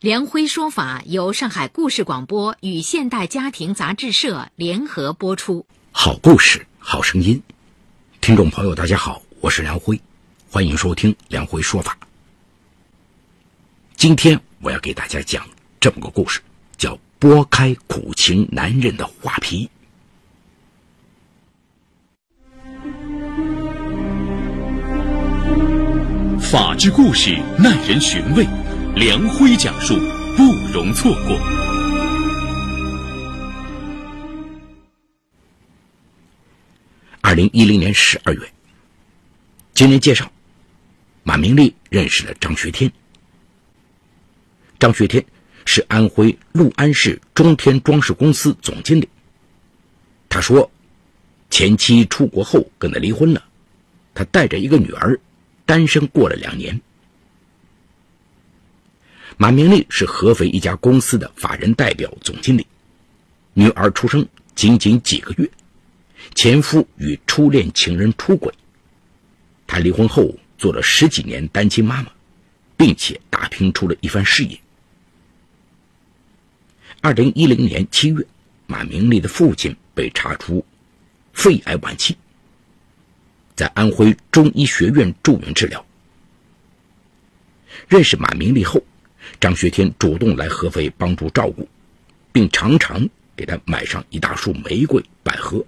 梁辉说法由上海故事广播与现代家庭杂志社联合播出。好故事，好声音。听众朋友，大家好，我是梁辉，欢迎收听梁辉说法。今天我要给大家讲这么个故事，叫“拨开苦情男人的画皮”。法治故事耐人寻味。梁辉讲述，不容错过。二零一零年十二月，经人介绍，马明丽认识了张学天。张学天是安徽六安市中天装饰公司总经理。他说，前妻出国后跟他离婚了，他带着一个女儿，单身过了两年。马明丽是合肥一家公司的法人代表总经理，女儿出生仅仅几个月，前夫与初恋情人出轨，她离婚后做了十几年单亲妈妈，并且打拼出了一番事业。二零一零年七月，马明丽的父亲被查出肺癌晚期，在安徽中医学院住院治疗。认识马明丽后。张学天主动来合肥帮助照顾，并常常给他买上一大束玫瑰、百合，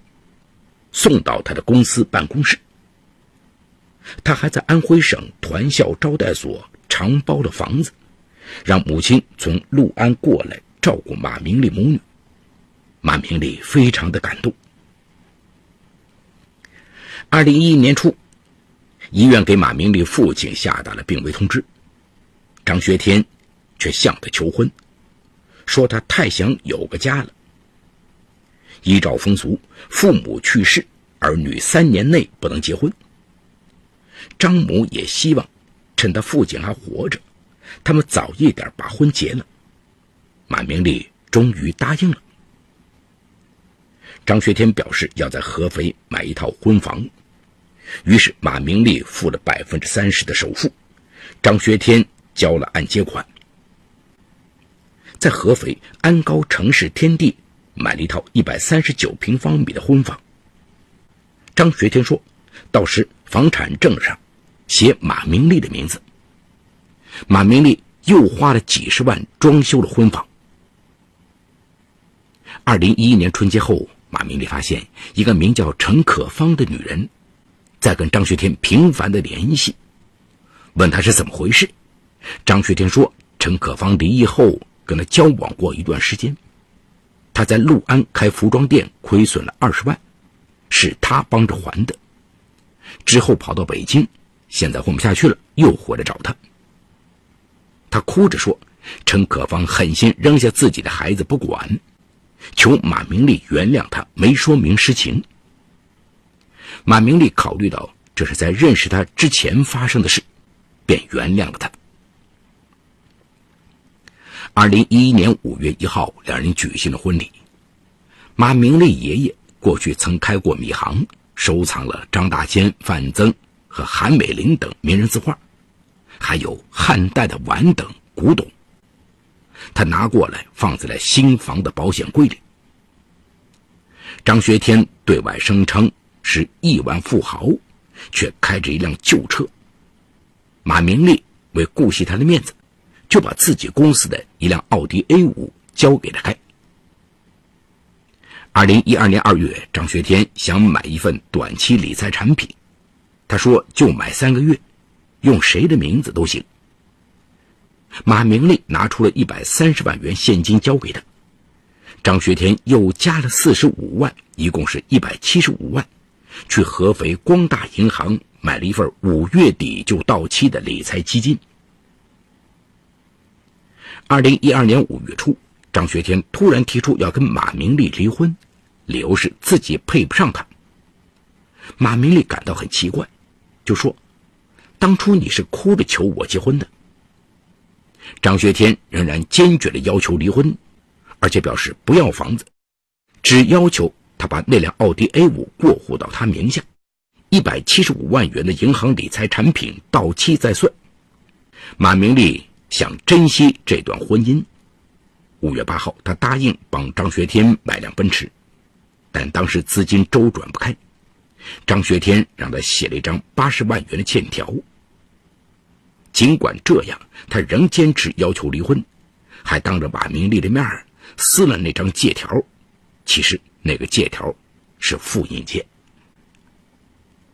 送到他的公司办公室。他还在安徽省团校招待所承包了房子，让母亲从六安过来照顾马明丽母女。马明丽非常的感动。二零一一年初，医院给马明丽父亲下达了病危通知，张学天。却向他求婚，说他太想有个家了。依照风俗，父母去世，儿女三年内不能结婚。张母也希望趁他父亲还活着，他们早一点把婚结了。马明丽终于答应了。张学天表示要在合肥买一套婚房，于是马明丽付了百分之三十的首付，张学天交了按揭款。在合肥安高城市天地买了一套一百三十九平方米的婚房。张学天说：“到时房产证上写马明丽的名字。”马明丽又花了几十万装修了婚房。二零一一年春节后，马明丽发现一个名叫陈可芳的女人在跟张学天频繁的联系，问他是怎么回事。张学天说：“陈可芳离异后。”跟他交往过一段时间，他在六安开服装店，亏损了二十万，是他帮着还的。之后跑到北京，现在混不下去了，又回来找他。他哭着说：“陈可芳狠心扔下自己的孩子不管，求马明丽原谅他，没说明实情。”马明丽考虑到这是在认识他之前发生的事，便原谅了他。二零一一年五月一号，两人举行了婚礼。马明丽爷爷过去曾开过米行，收藏了张大千、范增和韩美林等名人字画，还有汉代的碗等古董。他拿过来放在了新房的保险柜里。张学天对外声称是亿万富豪，却开着一辆旧车。马明丽为顾惜他的面子。就把自己公司的一辆奥迪 A 五交给他开。二零一二年二月，张学天想买一份短期理财产品，他说就买三个月，用谁的名字都行。马明丽拿出了一百三十万元现金交给他，张学天又加了四十五万，一共是一百七十五万，去合肥光大银行买了一份五月底就到期的理财基金。二零一二年五月初，张学天突然提出要跟马明丽离婚，理由是自己配不上他。马明丽感到很奇怪，就说：“当初你是哭着求我结婚的。”张学天仍然坚决的要求离婚，而且表示不要房子，只要求他把那辆奥迪 A5 过户到他名下，一百七十五万元的银行理财产品到期再算。马明丽想珍惜这段婚姻。五月八号，他答应帮张学天买辆奔驰，但当时资金周转不开，张学天让他写了一张八十万元的欠条。尽管这样，他仍坚持要求离婚，还当着马明丽的面撕了那张借条。其实那个借条是复印件。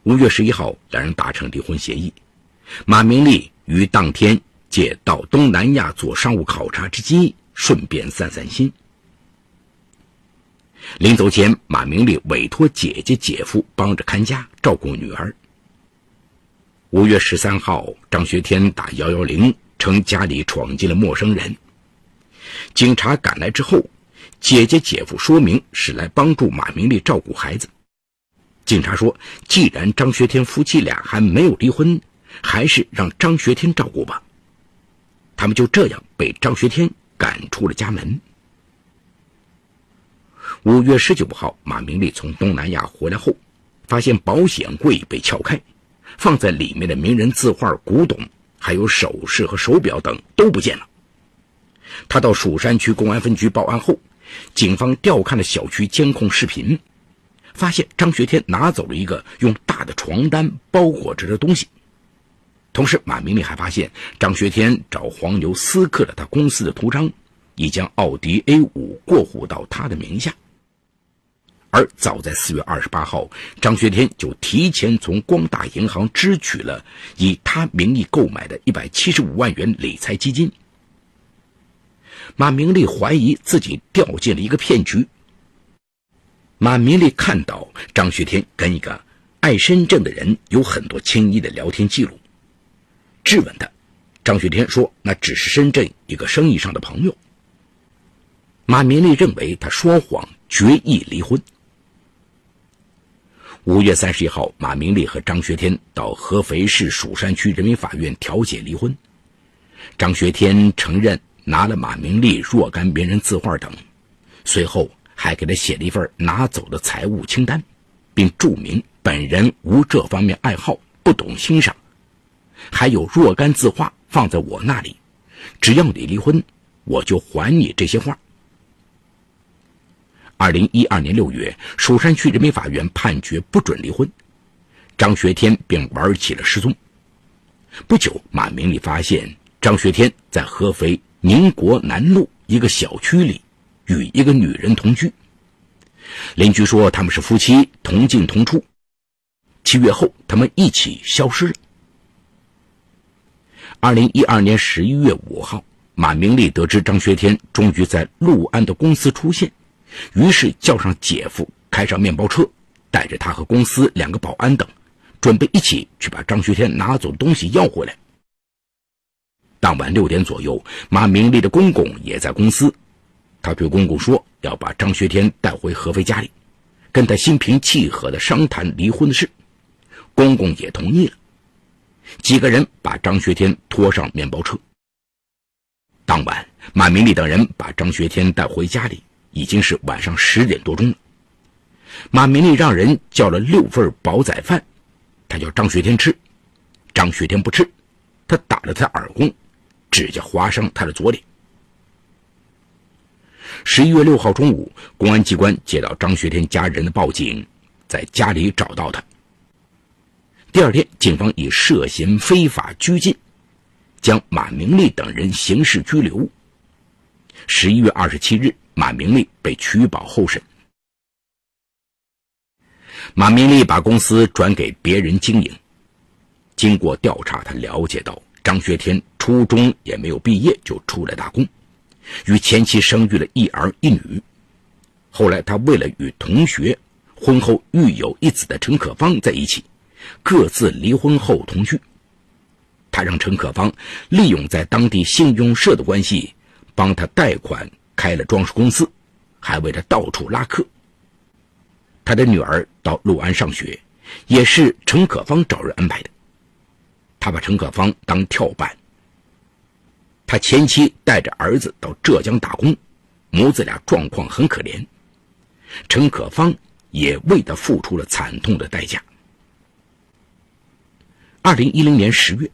五月十一号，两人达成离婚协议。马明丽于当天借到东南亚做商务考察之机，顺便散散心。临走前，马明丽委托姐姐、姐夫帮着看家，照顾女儿。五月十三号，张学天打幺幺零，称家里闯进了陌生人。警察赶来之后，姐姐姐夫说明是来帮助马明丽照顾孩子。警察说，既然张学天夫妻俩还没有离婚，还是让张学天照顾吧。他们就这样被张学天赶出了家门。五月十九号，马明丽从东南亚回来后，发现保险柜被撬开。放在里面的名人字画、古董，还有首饰和手表等都不见了。他到蜀山区公安分局报案后，警方调看了小区监控视频，发现张学天拿走了一个用大的床单包裹着的东西。同时，马明丽还发现张学天找黄牛私刻了他公司的图章，已将奥迪 A5 过户到他的名下。而早在四月二十八号，张学天就提前从光大银行支取了以他名义购买的一百七十五万元理财基金。马明丽怀疑自己掉进了一个骗局。马明丽看到张学天跟一个爱深圳的人有很多轻易的聊天记录，质问他。张学天说：“那只是深圳一个生意上的朋友。”马明丽认为他说谎，决意离婚。五月三十一号，马明丽和张学天到合肥市蜀山区人民法院调解离婚。张学天承认拿了马明丽若干名人字画等，随后还给他写了一份拿走的财物清单，并注明本人无这方面爱好，不懂欣赏。还有若干字画放在我那里，只要你离婚，我就还你这些画。二零一二年六月，蜀山区人民法院判决不准离婚，张学天便玩起了失踪。不久，马明丽发现张学天在合肥宁国南路一个小区里与一个女人同居。邻居说他们是夫妻，同进同出。七月后，他们一起消失了。二零一二年十一月五号，马明丽得知张学天终于在六安的公司出现。于是叫上姐夫，开上面包车，带着他和公司两个保安等，准备一起去把张学天拿走的东西要回来。当晚六点左右，马明丽的公公也在公司，他对公公说要把张学天带回合肥家里，跟他心平气和的商谈离婚的事。公公也同意了。几个人把张学天拖上面包车。当晚，马明丽等人把张学天带回家里。已经是晚上十点多钟了。马明丽让人叫了六份煲仔饭，他叫张学天吃，张学天不吃，他打了他耳光，指甲划伤他的左脸。十一月六号中午，公安机关接到张学天家人的报警，在家里找到他。第二天，警方以涉嫌非法拘禁，将马明丽等人刑事拘留。十一月二十七日。马明丽被取保候审。马明丽把公司转给别人经营。经过调查，他了解到张学天初中也没有毕业就出来打工，与前妻生育了一儿一女。后来，他为了与同学婚后育有一子的陈可芳在一起，各自离婚后同居。他让陈可芳利用在当地信用社的关系，帮他贷款。开了装饰公司，还为他到处拉客。他的女儿到陆安上学，也是陈可芳找人安排的。他把陈可芳当跳板。他前妻带着儿子到浙江打工，母子俩状况很可怜。陈可芳也为他付出了惨痛的代价。二零一零年十月，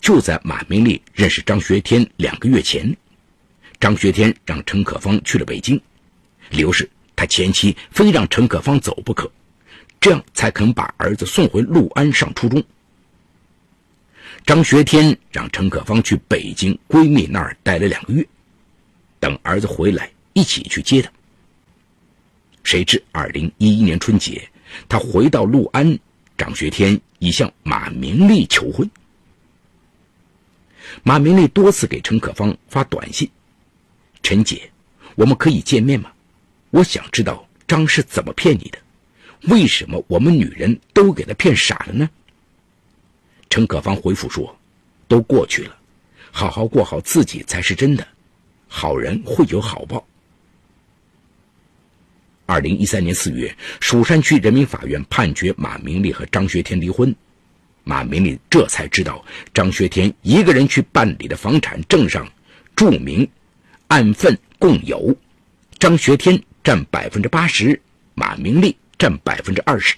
就在马明丽认识张学天两个月前，张学天让陈可芳去了北京，理由是他前妻非让陈可芳走不可，这样才肯把儿子送回六安上初中。张学天让陈可芳去北京闺蜜那儿待了两个月，等儿子回来一起去接他。谁知二零一一年春节，他回到六安，张学天已向马明丽求婚。马明丽多次给陈可芳发短信：“陈姐，我们可以见面吗？我想知道张是怎么骗你的，为什么我们女人都给他骗傻了呢？”陈可芳回复说：“都过去了，好好过好自己才是真的，好人会有好报。”二零一三年四月，蜀山区人民法院判决马明丽和张学天离婚。马明丽这才知道，张学天一个人去办理的房产证上注明按份共有，张学天占百分之八十，马明丽占百分之二十。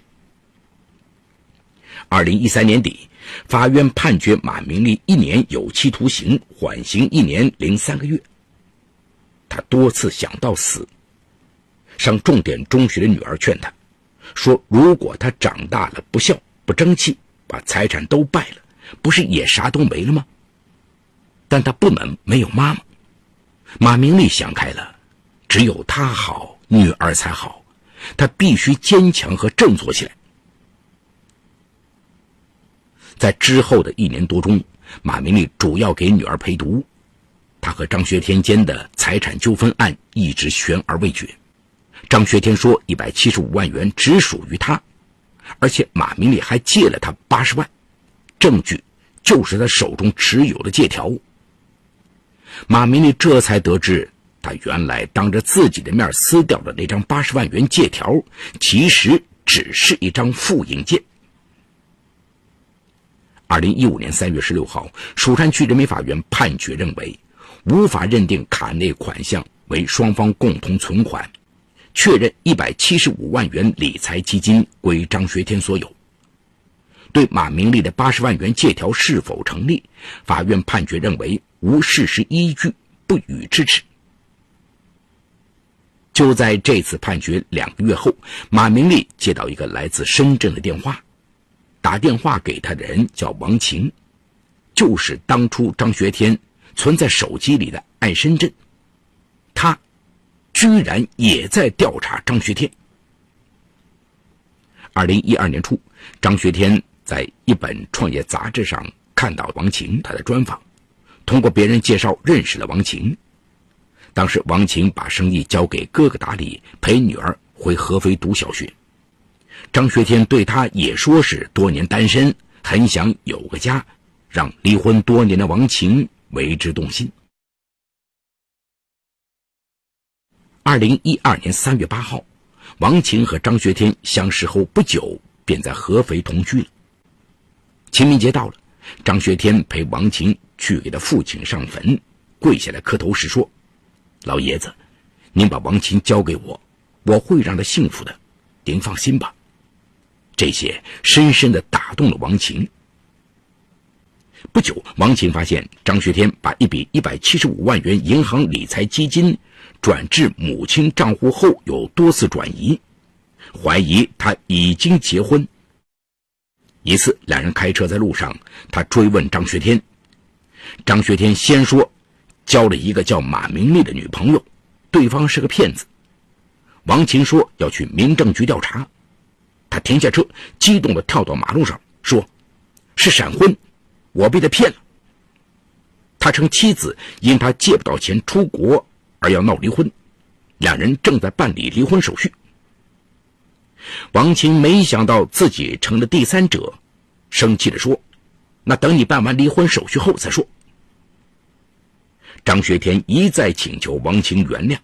二零一三年底，法院判决马明丽一年有期徒刑，缓刑一年零三个月。他多次想到死。上重点中学的女儿劝他，说：“如果他长大了不孝不争气，把财产都败了，不是也啥都没了吗？”但他不能没有妈妈。马明丽想开了，只有他好，女儿才好，他必须坚强和振作起来。在之后的一年多中，马明丽主要给女儿陪读，他和张学天间的财产纠纷案一直悬而未决。张学天说：“一百七十五万元只属于他，而且马明丽还借了他八十万，证据就是他手中持有的借条。”马明丽这才得知，他原来当着自己的面撕掉的那张八十万元借条，其实只是一张复印件。二零一五年三月十六号，蜀山区人民法院判决认为，无法认定卡内款项为双方共同存款。确认一百七十五万元理财基金归张学天所有。对马明丽的八十万元借条是否成立，法院判决认为无事实依据，不予支持。就在这次判决两个月后，马明丽接到一个来自深圳的电话，打电话给他的人叫王晴，就是当初张学天存在手机里的爱深圳，他。居然也在调查张学天。二零一二年初，张学天在一本创业杂志上看到王晴他的专访，通过别人介绍认识了王晴。当时王晴把生意交给哥哥打理，陪女儿回合肥读小学。张学天对他也说是多年单身，很想有个家，让离婚多年的王晴为之动心。二零一二年三月八号，王晴和张学天相识后不久，便在合肥同居了。清明节到了，张学天陪王晴去给他父亲上坟，跪下来磕头时说：“老爷子，您把王晴交给我，我会让她幸福的，您放心吧。”这些深深的打动了王晴。不久，王晴发现张学天把一笔一百七十五万元银行理财基金。转至母亲账户后有多次转移，怀疑他已经结婚。一次，两人开车在路上，他追问张学天，张学天先说交了一个叫马明丽的女朋友，对方是个骗子。王琴说要去民政局调查，他停下车，激动地跳到马路上说：“是闪婚，我被他骗了。”他称妻子因他借不到钱出国。而要闹离婚，两人正在办理离婚手续。王琴没想到自己成了第三者，生气地说：“那等你办完离婚手续后再说。”张学天一再请求王琴原谅。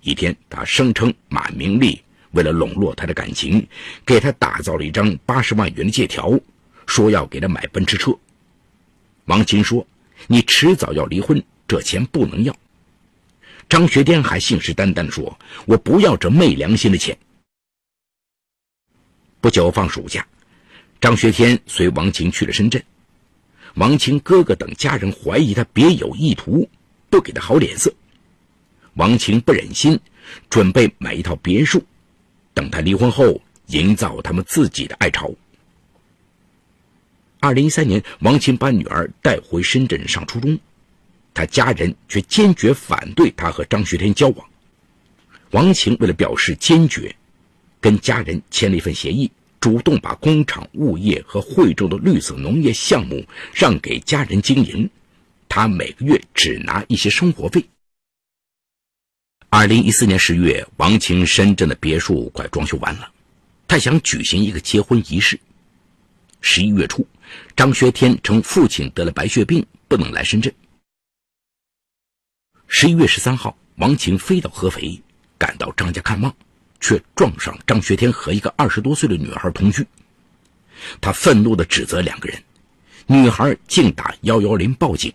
一天，他声称马明丽为了笼络他的感情，给他打造了一张八十万元的借条，说要给他买奔驰车。王琴说：“你迟早要离婚，这钱不能要。”张学天还信誓旦旦地说：“我不要这昧良心的钱。”不久放暑假，张学天随王琴去了深圳。王琴哥哥等家人怀疑他别有意图，不给他好脸色。王琴不忍心，准备买一套别墅，等他离婚后营造他们自己的爱巢。二零一三年，王琴把女儿带回深圳上初中，他家人却坚决反对他和张学天交往。王晴为了表示坚决，跟家人签了一份协议。主动把工厂、物业和惠州的绿色农业项目让给家人经营，他每个月只拿一些生活费。二零一四年十月，王晴深圳的别墅快装修完了，他想举行一个结婚仪式。十一月初，张学天称父亲得了白血病，不能来深圳。十一月十三号，王晴飞到合肥，赶到张家看望。却撞上张学天和一个二十多岁的女孩同居，他愤怒地指责两个人，女孩竟打幺幺零报警。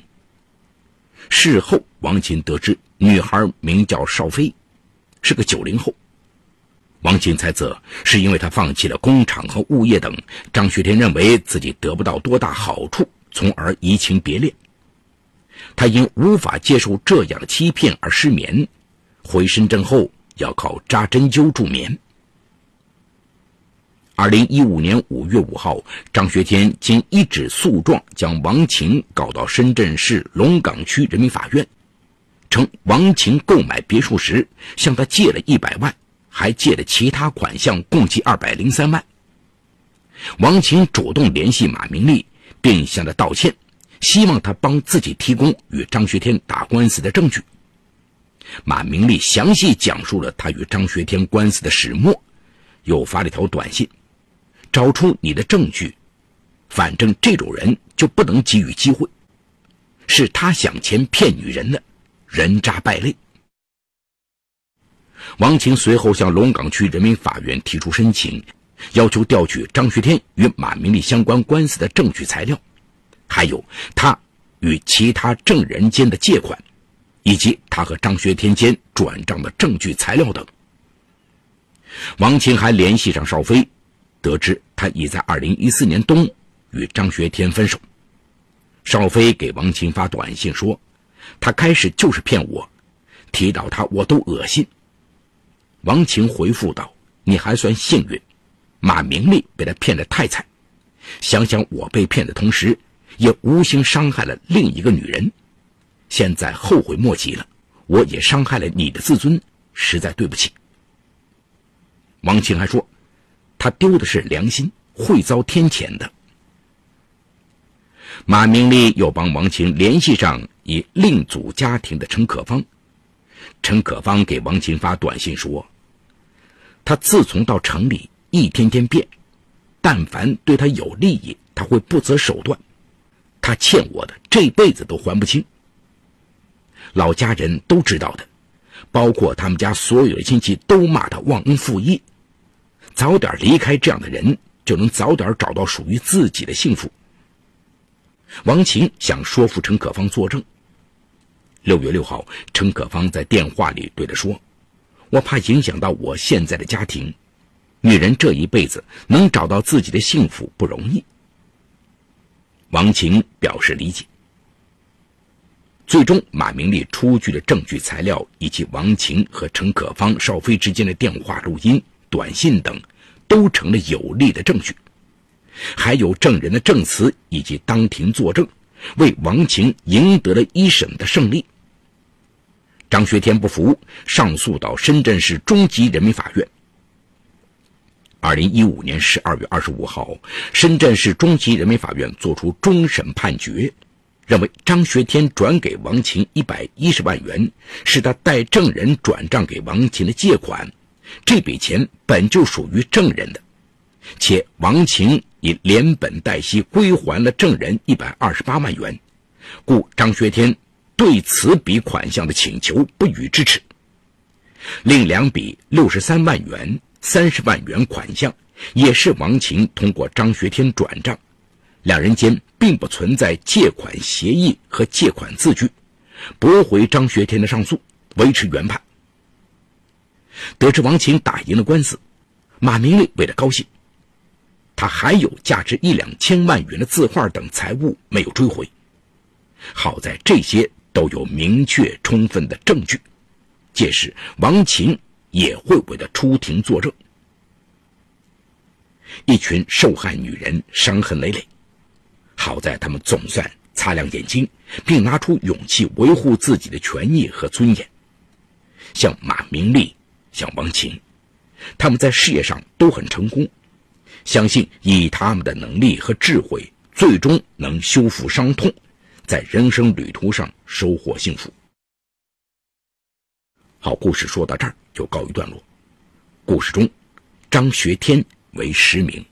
事后，王琴得知女孩名叫邵飞，是个九零后。王琴猜测是因为他放弃了工厂和物业等，张学天认为自己得不到多大好处，从而移情别恋。他因无法接受这样的欺骗而失眠，回深圳后。要靠扎针灸助眠。二零一五年五月五号，张学天经一纸诉状将王晴告到深圳市龙岗区人民法院，称王晴购买别墅时向他借了一百万，还借了其他款项，共计二百零三万。王晴主动联系马明利，并向他道歉，希望他帮自己提供与张学天打官司的证据。马明利详细讲述了他与张学天官司的始末，又发了条短信：“找出你的证据，反正这种人就不能给予机会。是他想钱骗女人的，人渣败类。”王晴随后向龙岗区人民法院提出申请，要求调取张学天与马明利相关官司的证据材料，还有他与其他证人间的借款。以及他和张学天间转账的证据材料等。王琴还联系上邵飞，得知他已在二零一四年冬与张学天分手。邵飞给王琴发短信说：“他开始就是骗我，提到他我都恶心。”王琴回复道：“你还算幸运，马明利被他骗得太惨。想想我被骗的同时，也无心伤害了另一个女人。”现在后悔莫及了，我也伤害了你的自尊，实在对不起。王琴还说，他丢的是良心，会遭天谴的。马明利又帮王晴联系上已另组家庭的陈可芳，陈可芳给王晴发短信说，他自从到城里一天天变，但凡对他有利益，他会不择手段，他欠我的这辈子都还不清。老家人都知道的，包括他们家所有的亲戚都骂他忘恩负义。早点离开这样的人，就能早点找到属于自己的幸福。王琴想说服陈可芳作证。六月六号，陈可芳在电话里对他说：“我怕影响到我现在的家庭。女人这一辈子能找到自己的幸福不容易。”王晴表示理解。最终，马明利出具的证据材料以及王晴和陈可芳、邵飞之间的电话录音、短信等，都成了有力的证据。还有证人的证词以及当庭作证，为王晴赢得了一审的胜利。张学天不服，上诉到深圳市中级人民法院。二零一五年十二月二十五号，深圳市中级人民法院作出终审判决。认为张学天转给王琴一百一十万元是他代证人转账给王琴的借款，这笔钱本就属于证人的，且王琴已连本带息归还了证人一百二十八万元，故张学天对此笔款项的请求不予支持。另两笔六十三万元、三十万元款项也是王琴通过张学天转账，两人间并不存在借款协议和借款字据，驳回张学天的上诉，维持原判。得知王琴打赢了官司，马明丽为了高兴，他还有价值一两千万元的字画等财物没有追回。好在这些都有明确充分的证据，届时王琴也会为他出庭作证。一群受害女人伤痕累累，好在他们总算擦亮眼睛，并拿出勇气维护自己的权益和尊严。像马明丽，像王琴，他们在事业上都很成功，相信以他们的能力和智慧，最终能修复伤痛。在人生旅途上收获幸福。好，故事说到这儿就告一段落。故事中，张学天为实名。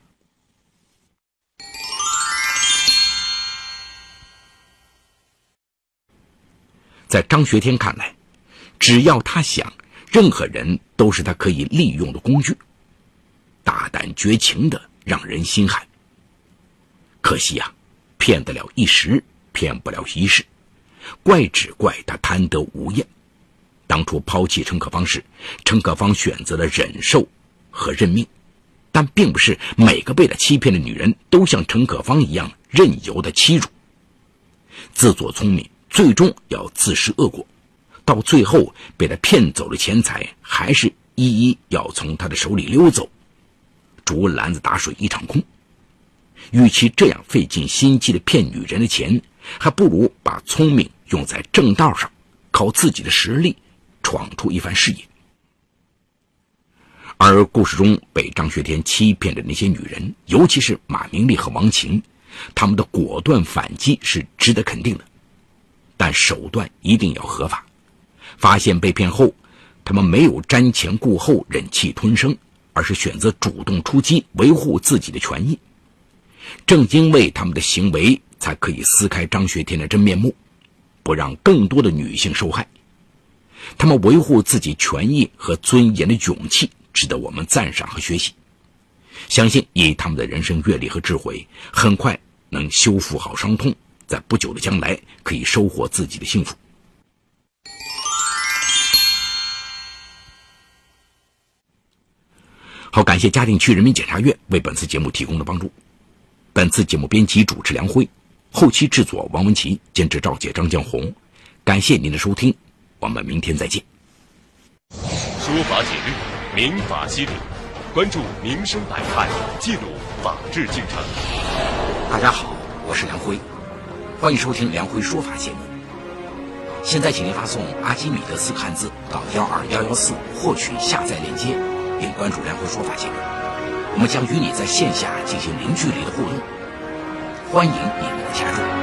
在张学天看来，只要他想，任何人都是他可以利用的工具。大胆绝情的，让人心寒。可惜呀，骗得了一时。骗不了一世，怪只怪他贪得无厌。当初抛弃陈可芳时，陈可芳选择了忍受和认命，但并不是每个被他欺骗的女人都像陈可芳一样任由的欺辱。自作聪明，最终要自食恶果，到最后被他骗走了钱财，还是一一要从他的手里溜走，竹篮子打水一场空。与其这样费尽心机的骗女人的钱，还不如把聪明用在正道上，靠自己的实力闯出一番事业。而故事中被张学天欺骗的那些女人，尤其是马明丽和王琴，他们的果断反击是值得肯定的，但手段一定要合法。发现被骗后，他们没有瞻前顾后、忍气吞声，而是选择主动出击，维护自己的权益。正因为他们的行为。才可以撕开张学天的真面目，不让更多的女性受害。他们维护自己权益和尊严的勇气，值得我们赞赏和学习。相信以他们的人生阅历和智慧，很快能修复好伤痛，在不久的将来可以收获自己的幸福。好，感谢嘉定区人民检察院为本次节目提供的帮助。本次节目编辑主持梁辉。后期制作王文琪，监制赵姐、张江红。感谢您的收听，我们明天再见。说法解律，民法析理，关注民生百态，记录法治进程。大家好，我是梁辉，欢迎收听梁辉说法节目。现在，请您发送“阿基米德”四个汉字到幺二幺幺四，获取下载链接，并关注梁辉说法节目。我们将与你在线下进行零距离的互动。欢迎你们的加入。